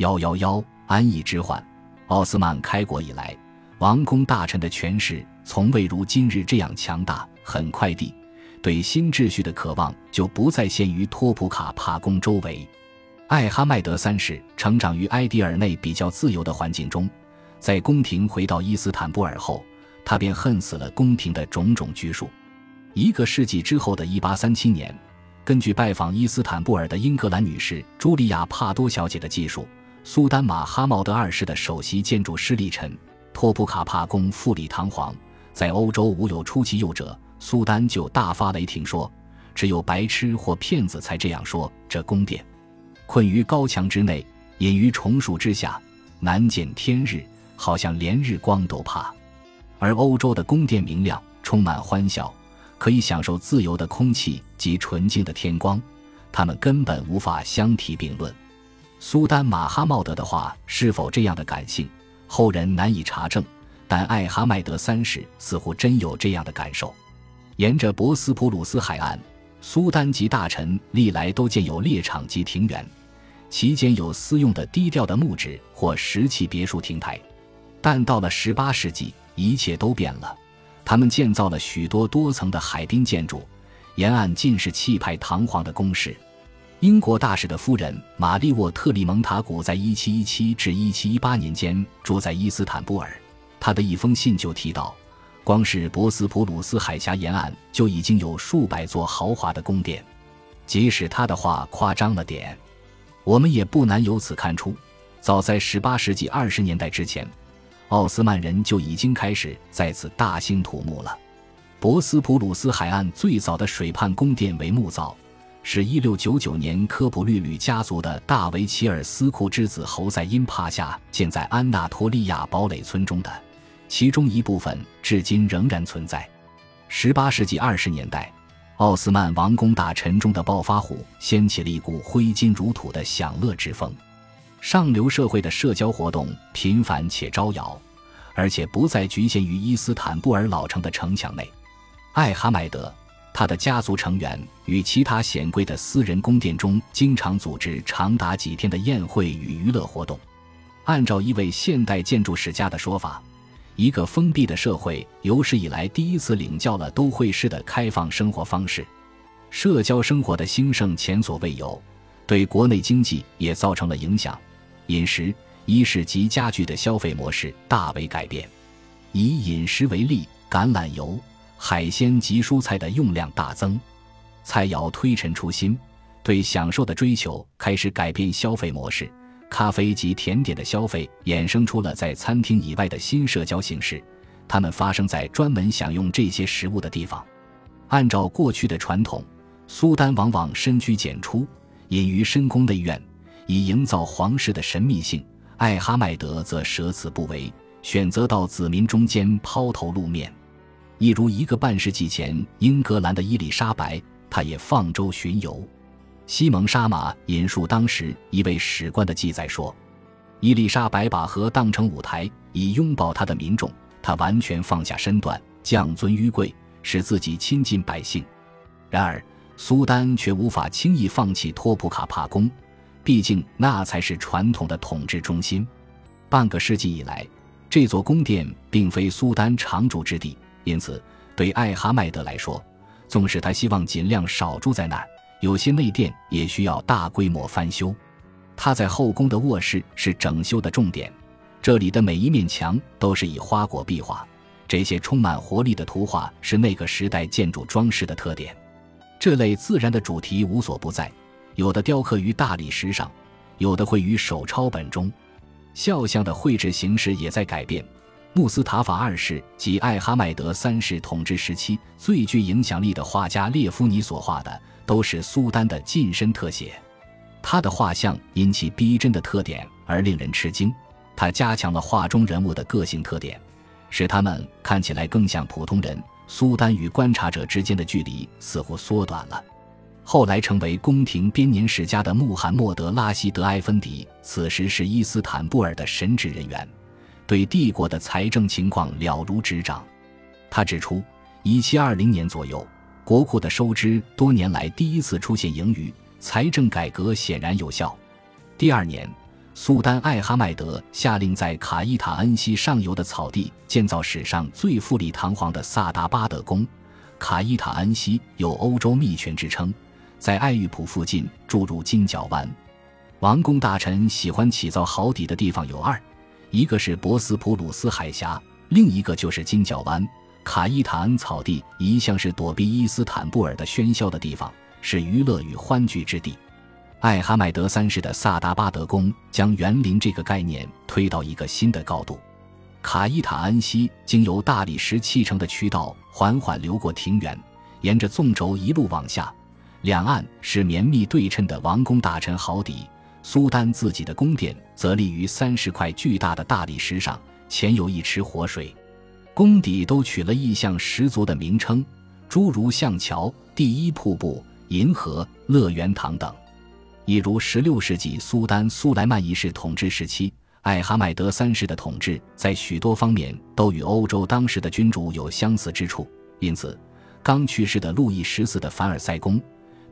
幺幺幺，安逸之患。奥斯曼开国以来，王公大臣的权势从未如今日这样强大。很快地，对新秩序的渴望就不再限于托普卡帕宫周围。艾哈迈德三世成长于埃迪尔内比较自由的环境中，在宫廷回到伊斯坦布尔后，他便恨死了宫廷的种种拘束。一个世纪之后的1837年，根据拜访伊斯坦布尔的英格兰女士茱莉亚·帕多小姐的记述，苏丹马哈茂德二世的首席建筑师利臣托普卡帕宫富丽堂皇，在欧洲无有出其右者。苏丹就大发雷霆说：“只有白痴或骗子才这样说。这宫殿，困于高墙之内，隐于重树之下，难见天日，好像连日光都怕。而欧洲的宫殿明亮，充满欢笑。”可以享受自由的空气及纯净的天光，他们根本无法相提并论。苏丹马哈茂德的话是否这样的感性，后人难以查证。但艾哈迈德三世似乎真有这样的感受。沿着博斯普鲁斯海岸，苏丹及大臣历来都建有猎场及庭园，其间有私用的低调的木质或石砌别墅亭台。但到了十八世纪，一切都变了。他们建造了许多多层的海滨建筑，沿岸尽是气派堂皇的宫室。英国大使的夫人玛丽沃特利蒙塔古在1717至1718年间住在伊斯坦布尔。他的一封信就提到，光是博斯普鲁斯海峡沿岸就已经有数百座豪华的宫殿。即使他的话夸张了点，我们也不难由此看出，早在18世纪20年代之前。奥斯曼人就已经开始在此大兴土木了。博斯普鲁斯海岸最早的水畔宫殿为木造，是一六九九年科普律吕家族的大维齐尔斯库之子侯赛因帕夏建在安纳托利亚堡垒村中的，其中一部分至今仍然存在。十八世纪二十年代，奥斯曼王宫大臣中的暴发户掀起了一股挥金如土的享乐之风。上流社会的社交活动频繁且招摇，而且不再局限于伊斯坦布尔老城的城墙内。艾哈迈德，他的家族成员与其他显贵的私人宫殿中经常组织长达几天的宴会与娱乐活动。按照一位现代建筑史家的说法，一个封闭的社会有史以来第一次领教了都会式的开放生活方式。社交生活的兴盛前所未有，对国内经济也造成了影响。饮食、衣饰及家具的消费模式大为改变。以饮食为例，橄榄油、海鲜及蔬菜的用量大增，菜肴推陈出新，对享受的追求开始改变消费模式。咖啡及甜点的消费衍生出了在餐厅以外的新社交形式，它们发生在专门享用这些食物的地方。按照过去的传统，苏丹往往深居简出，隐于深宫内院。以营造皇室的神秘性，艾哈迈德则舍此不为，选择到子民中间抛头露面。一如一个半世纪前英格兰的伊丽莎白，她也放舟巡游。西蒙沙马引述当时一位史官的记载说：“伊丽莎白把河当成舞台，以拥抱她的民众。她完全放下身段，降尊于贵，使自己亲近百姓。然而，苏丹却无法轻易放弃托普卡帕宫。”毕竟，那才是传统的统治中心。半个世纪以来，这座宫殿并非苏丹常住之地，因此，对艾哈迈德来说，纵使他希望尽量少住在那儿，有些内殿也需要大规模翻修。他在后宫的卧室是整修的重点，这里的每一面墙都是以花果壁画，这些充满活力的图画是那个时代建筑装饰的特点。这类自然的主题无所不在。有的雕刻于大理石上，有的绘于手抄本中。肖像的绘制形式也在改变。穆斯塔法二世及艾哈迈德三世统治时期最具影响力的画家列夫尼所画的，都是苏丹的近身特写。他的画像因其逼真的特点而令人吃惊。他加强了画中人物的个性特点，使他们看起来更像普通人。苏丹与观察者之间的距离似乎缩短了。后来成为宫廷编年史家的穆罕默德·拉希德·埃芬迪，此时是伊斯坦布尔的神职人员，对帝国的财政情况了如指掌。他指出，1720年左右，国库的收支多年来第一次出现盈余，财政改革显然有效。第二年，苏丹艾哈迈德下令在卡伊塔恩西上游的草地建造史上最富丽堂皇的萨达巴德宫。卡伊塔恩西有“欧洲秘泉”之称，在爱玉浦附近注入金角湾。王公大臣喜欢起造壕底的地方有二，一个是博斯普鲁斯海峡，另一个就是金角湾。卡伊塔恩草地一向是躲避伊斯坦布尔的喧嚣的地方，是娱乐与欢聚之地。艾哈迈德三世的萨达巴德宫将园林这个概念推到一个新的高度。卡伊塔恩西经由大理石砌成的渠道缓缓流过庭园，沿着纵轴一路往下，两岸是绵密对称的王宫大臣壕底。苏丹自己的宫殿则立于三十块巨大的大理石上，前有一池活水。宫底都取了意象十足的名称，诸如象桥、第一瀑布、银河、乐园堂等。一如十六世纪苏丹苏莱曼一世统治时期，艾哈迈德三世的统治在许多方面都与欧洲当时的君主有相似之处。因此，刚去世的路易十四的凡尔赛宫、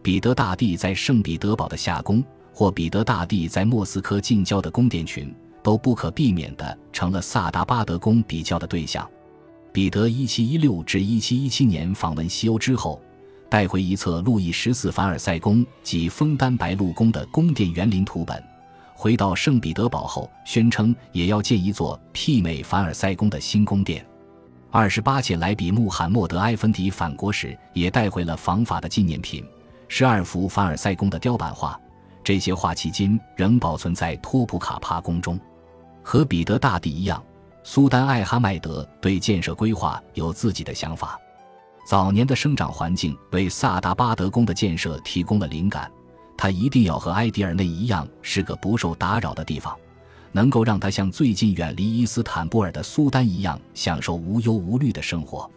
彼得大帝在圣彼得堡的夏宫，或彼得大帝在莫斯科近郊的宫殿群，都不可避免地成了萨达巴德宫比较的对象。彼得一七一六至一七一七年访问西欧之后，带回一册路易十四凡尔赛宫及枫丹白露宫的宫殿园林图本。回到圣彼得堡后，宣称也要建一座媲美凡尔赛宫的新宫殿。二十八届莱比穆罕默德埃芬迪返国时，也带回了仿法的纪念品：十二幅凡尔赛宫的雕版画。这些画迄今仍保存在托普卡帕宫中。和彼得大帝一样。苏丹艾哈迈德对建设规划有自己的想法。早年的生长环境为萨达巴德宫的建设提供了灵感。他一定要和埃迪尔内一样是个不受打扰的地方，能够让他像最近远离伊斯坦布尔的苏丹一样享受无忧无虑的生活。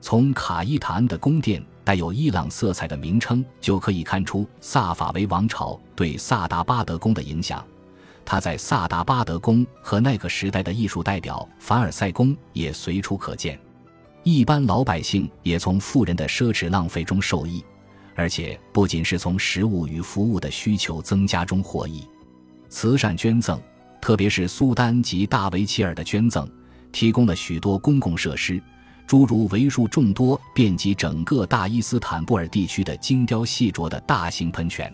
从卡伊塔恩的宫殿带有伊朗色彩的名称就可以看出萨法维王朝对萨达巴德宫的影响。他在萨达巴德宫和那个时代的艺术代表凡尔赛宫也随处可见，一般老百姓也从富人的奢侈浪费中受益，而且不仅是从食物与服务的需求增加中获益。慈善捐赠，特别是苏丹及大维齐尔的捐赠，提供了许多公共设施，诸如为数众多遍及整个大伊斯坦布尔地区的精雕细琢的大型喷泉。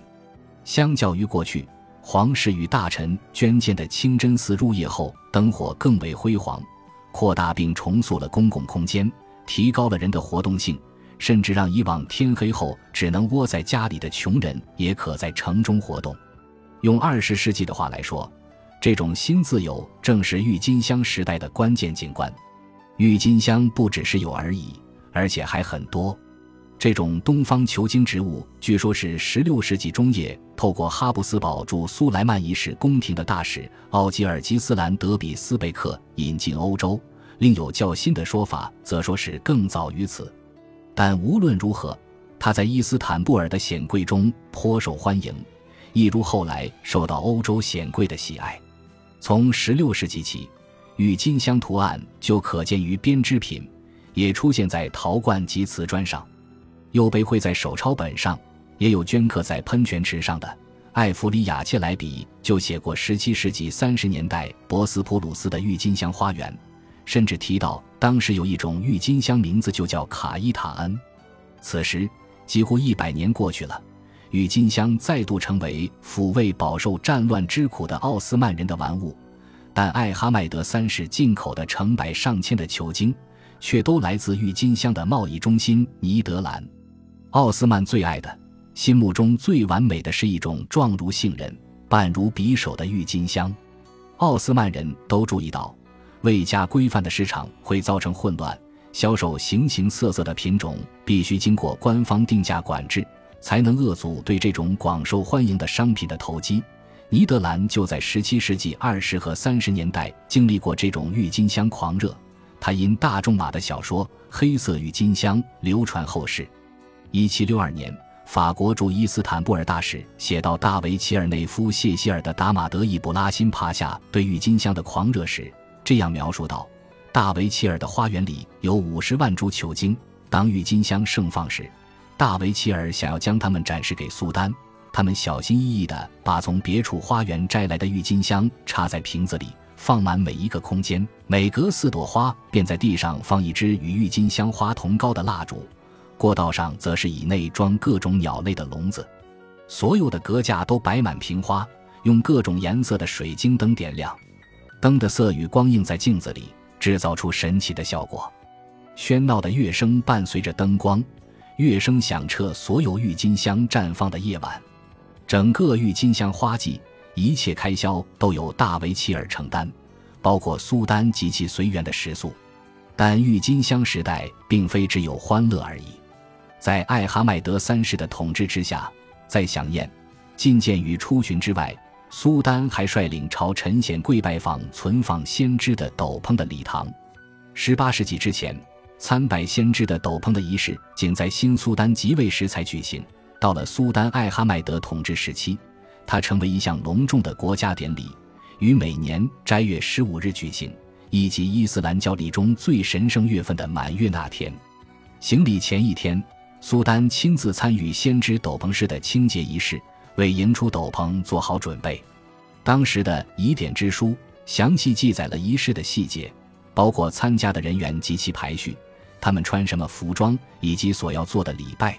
相较于过去。皇室与大臣捐建的清真寺入夜后，灯火更为辉煌，扩大并重塑了公共空间，提高了人的活动性，甚至让以往天黑后只能窝在家里的穷人也可在城中活动。用二十世纪的话来说，这种新自由正是郁金香时代的关键景观。郁金香不只是有而已，而且还很多。这种东方球茎植物，据说是16世纪中叶透过哈布斯堡驻苏莱曼一世宫廷的大使奥吉尔吉斯兰德比斯贝克引进欧洲。另有较新的说法，则说是更早于此。但无论如何，它在伊斯坦布尔的显贵中颇受欢迎，一如后来受到欧洲显贵的喜爱。从16世纪起，郁金香图案就可见于编织品，也出现在陶罐及瓷砖上。又被绘在手抄本上，也有镌刻在喷泉池上的。艾弗里亚切莱比就写过17世纪30年代博斯普鲁斯的郁金香花园，甚至提到当时有一种郁金香名字就叫卡伊塔恩。此时几乎一百年过去了，郁金香再度成为抚慰饱受战乱之苦的奥斯曼人的玩物，但艾哈迈德三世进口的成百上千的球茎，却都来自郁金香的贸易中心尼德兰。奥斯曼最爱的、心目中最完美的是一种状如杏仁、半如匕首的郁金香。奥斯曼人都注意到，未加规范的市场会造成混乱，销售形形色色的品种必须经过官方定价管制，才能遏阻对这种广受欢迎的商品的投机。尼德兰就在17世纪20和30年代经历过这种郁金香狂热，他因大仲马的小说《黑色郁金香》流传后世。一七六二年，法国驻伊斯坦布尔大使写到大维齐尔内夫谢希尔的达马德伊布拉辛帕夏对郁金香的狂热时，这样描述道：“大维齐尔的花园里有五十万株球茎，当郁金香盛放时，大维齐尔想要将它们展示给苏丹，他们小心翼翼地把从别处花园摘来的郁金香插在瓶子里，放满每一个空间。每隔四朵花，便在地上放一支与郁金香花同高的蜡烛。过道上则是以内装各种鸟类的笼子。所有的阁架都摆满瓶花，用各种颜色的水晶灯点亮。灯的色与光映在镜子里，制造出神奇的效果。喧闹的乐声伴随着灯光，乐声响彻所有郁金香绽放的夜晚。整个郁金香花季，一切开销都由大维齐尔承担，包括苏丹及其随员的食宿。但郁金香时代并非只有欢乐而已。在艾哈迈德三世的统治之下，在享宴、觐见与出巡之外，苏丹还率领朝臣显跪拜访存放先知的斗篷的礼堂。十八世纪之前，参拜先知的斗篷的仪式仅在新苏丹即位时才举行。到了苏丹艾哈迈德统治时期，它成为一项隆重的国家典礼，于每年斋月十五日举行，以及伊斯兰教礼中最神圣月份的满月那天。行礼前一天，苏丹亲自参与先知斗篷式的清洁仪式，为迎出斗篷做好准备。当时的疑点之书详细记载了仪式的细节，包括参加的人员及其排序，他们穿什么服装，以及所要做的礼拜。